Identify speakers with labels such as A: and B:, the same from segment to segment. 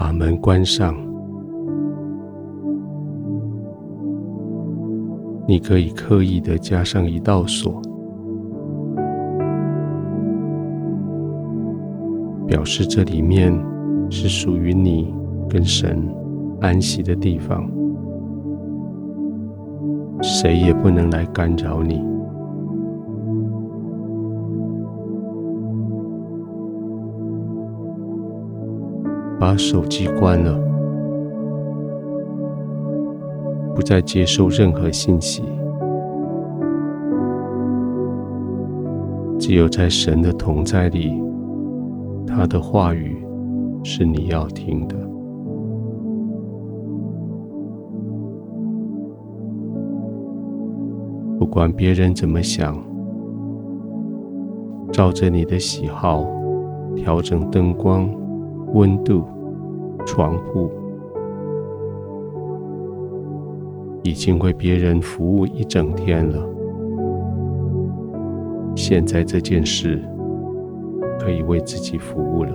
A: 把门关上。你可以刻意的加上一道锁，表示这里面是属于你跟神安息的地方，谁也不能来干扰你。把手机关了。不再接受任何信息，只有在神的同在里，他的话语是你要听的。不管别人怎么想，照着你的喜好调整灯光、温度、床铺。已经为别人服务一整天了，现在这件事可以为自己服务了。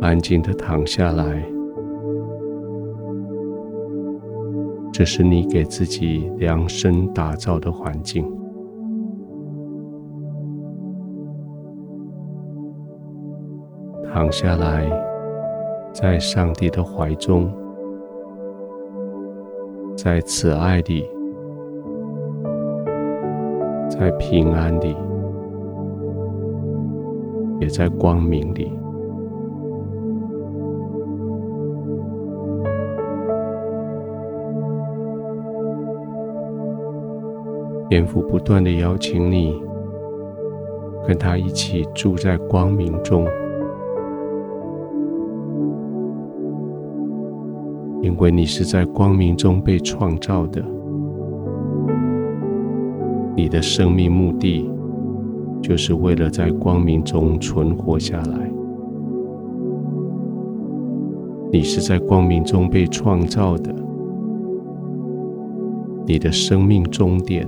A: 安静的躺下来，这是你给自己量身打造的环境。躺下来，在上帝的怀中，在慈爱里，在平安里，也在光明里。天父不断地邀请你，跟他一起住在光明中。因为你是在光明中被创造的，你的生命目的就是为了在光明中存活下来。你是在光明中被创造的，你的生命终点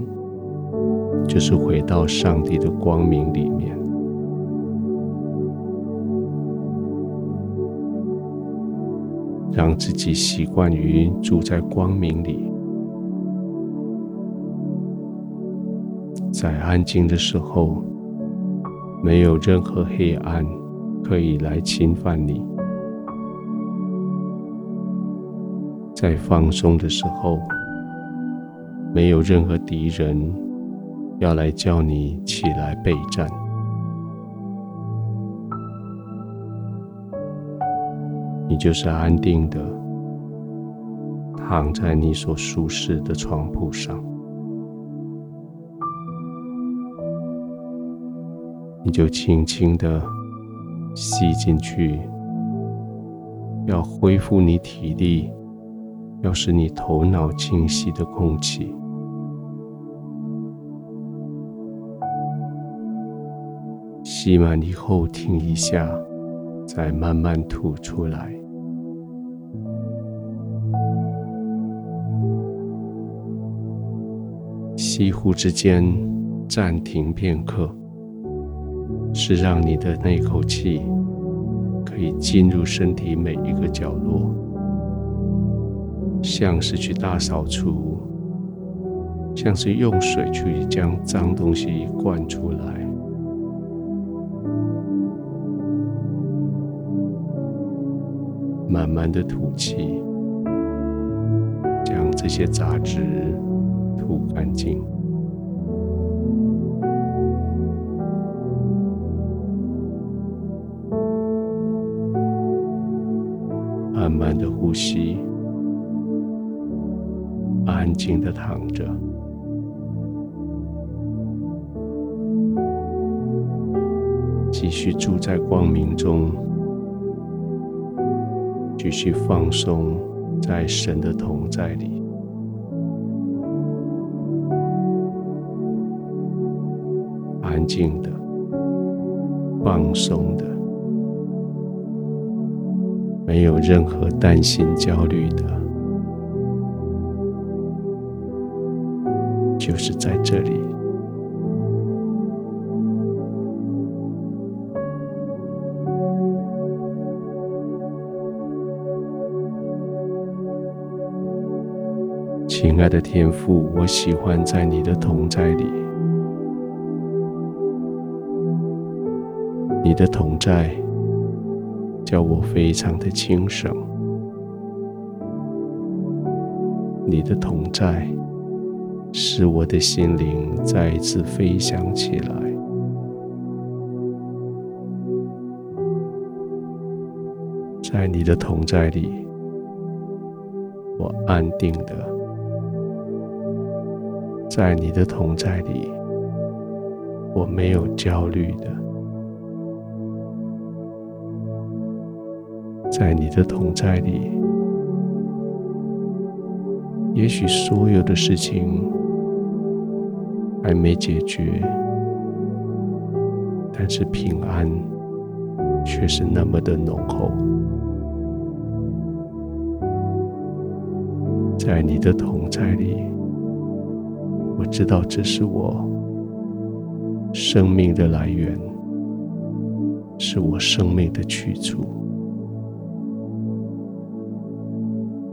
A: 就是回到上帝的光明里面。让自己习惯于住在光明里，在安静的时候，没有任何黑暗可以来侵犯你；在放松的时候，没有任何敌人要来叫你起来备战。你就是安定的躺在你所舒适的床铺上，你就轻轻的吸进去，要恢复你体力，要使你头脑清晰的空气，吸满以后停一下，再慢慢吐出来。几乎之间暂停片刻，是让你的那口气可以进入身体每一个角落，像是去大扫除，像是用水去将脏东西灌出来。慢慢的吐气，将这些杂质。吐干净，慢慢的呼吸，安静的躺着，继续住在光明中，继续放松在神的同在里。安静的放松的没有任何担心焦虑的就是在这里。亲爱的天赋我喜欢在你的同在里。你的同在叫我非常的轻省。你的同在使我的心灵再一次飞翔起来。在你的同在里，我安定的。在你的同在里，我没有焦虑的；在你的同在里，也许所有的事情还没解决，但是平安却是那么的浓厚。在你的同在里。我知道这是我生命的来源，是我生命的去处。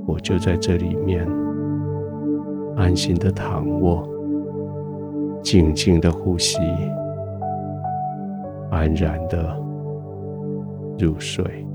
A: 我就在这里面安心的躺卧，静静的呼吸，安然的入睡。